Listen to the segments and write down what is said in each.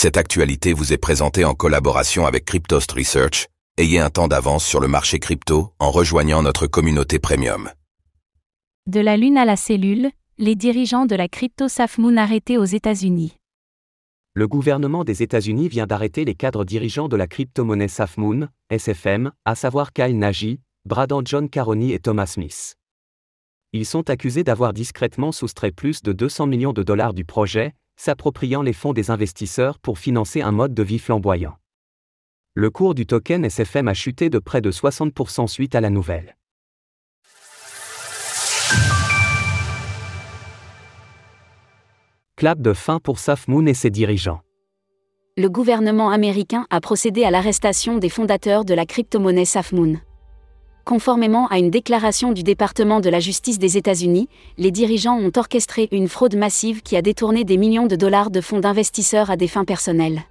Cette actualité vous est présentée en collaboration avec Cryptost Research. Ayez un temps d'avance sur le marché crypto en rejoignant notre communauté premium. De la Lune à la cellule, les dirigeants de la crypto SafMoon arrêtés aux États-Unis. Le gouvernement des États-Unis vient d'arrêter les cadres dirigeants de la crypto-monnaie SafMoon, SFM, à savoir Kyle Nagy, Bradan John Caroni et Thomas Smith. Ils sont accusés d'avoir discrètement soustrait plus de 200 millions de dollars du projet, s'appropriant les fonds des investisseurs pour financer un mode de vie flamboyant. Le cours du token SFM a chuté de près de 60% suite à la nouvelle. Clap de fin pour Safmoon et ses dirigeants. Le gouvernement américain a procédé à l'arrestation des fondateurs de la crypto-monnaie Safmoon. Conformément à une déclaration du département de la justice des États-Unis, les dirigeants ont orchestré une fraude massive qui a détourné des millions de dollars de fonds d'investisseurs à des fins personnelles.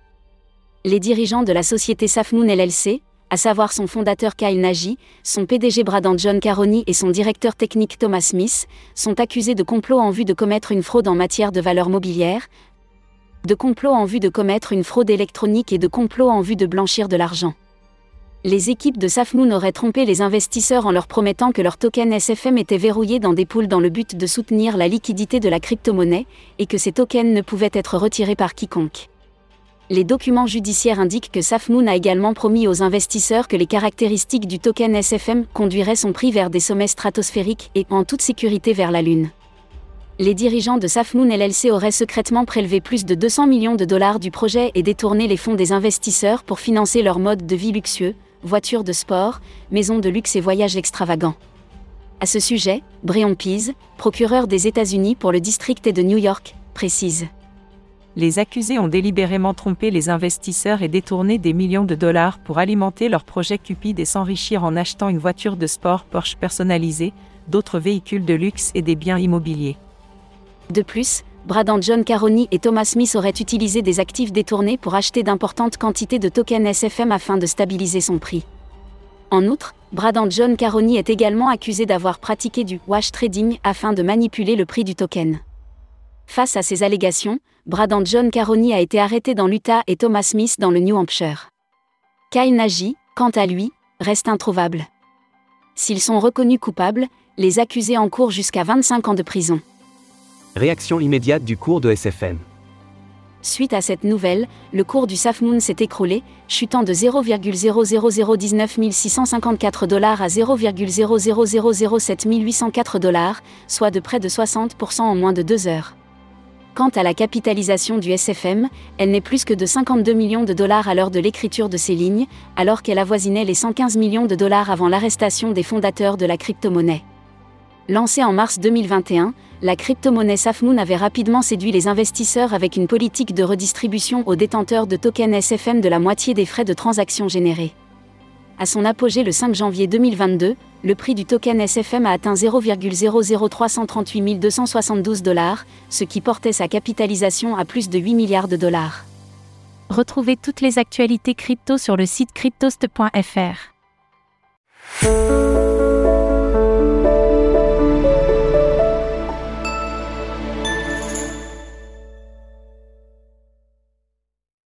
Les dirigeants de la société Safmoon LLC, à savoir son fondateur Kyle Nagy, son PDG Bradan John Caroni et son directeur technique Thomas Smith, sont accusés de complot en vue de commettre une fraude en matière de valeurs mobilières, de complot en vue de commettre une fraude électronique et de complot en vue de blanchir de l'argent les équipes de Safmoon auraient trompé les investisseurs en leur promettant que leur token SFM était verrouillé dans des poules dans le but de soutenir la liquidité de la crypto-monnaie, et que ces tokens ne pouvaient être retirés par quiconque. Les documents judiciaires indiquent que Safmoon a également promis aux investisseurs que les caractéristiques du token SFM conduiraient son prix vers des sommets stratosphériques et en toute sécurité vers la Lune. Les dirigeants de Safmoon LLC auraient secrètement prélevé plus de 200 millions de dollars du projet et détourné les fonds des investisseurs pour financer leur mode de vie luxueux, voitures de sport, maisons de luxe et voyages extravagants. À ce sujet, Breon Pease, procureur des États-Unis pour le district de New York, précise. Les accusés ont délibérément trompé les investisseurs et détourné des millions de dollars pour alimenter leur projet cupide et s'enrichir en achetant une voiture de sport Porsche personnalisée, d'autres véhicules de luxe et des biens immobiliers. De plus, Bradan John Caroni et Thomas Smith auraient utilisé des actifs détournés pour acheter d'importantes quantités de tokens SFM afin de stabiliser son prix. En outre, Bradan John Caroni est également accusé d'avoir pratiqué du wash trading afin de manipuler le prix du token. Face à ces allégations, Bradan John Caroni a été arrêté dans l'Utah et Thomas Smith dans le New Hampshire. Kyle Nagy, quant à lui, reste introuvable. S'ils sont reconnus coupables, les accusés encourent jusqu'à 25 ans de prison. Réaction immédiate du cours de SFM. Suite à cette nouvelle, le cours du SafMoon s'est écroulé, chutant de 0,00019 654 dollars à 0,0007804 804 dollars, soit de près de 60% en moins de deux heures. Quant à la capitalisation du SFM, elle n'est plus que de 52 millions de dollars à l'heure de l'écriture de ces lignes, alors qu'elle avoisinait les 115 millions de dollars avant l'arrestation des fondateurs de la crypto-monnaie. Lancée en mars 2021, la crypto-monnaie Safmoon avait rapidement séduit les investisseurs avec une politique de redistribution aux détenteurs de tokens SFM de la moitié des frais de transaction générés. À son apogée le 5 janvier 2022, le prix du token SFM a atteint 0,00338 272 dollars, ce qui portait sa capitalisation à plus de 8 milliards de dollars. Retrouvez toutes les actualités crypto sur le site cryptost.fr.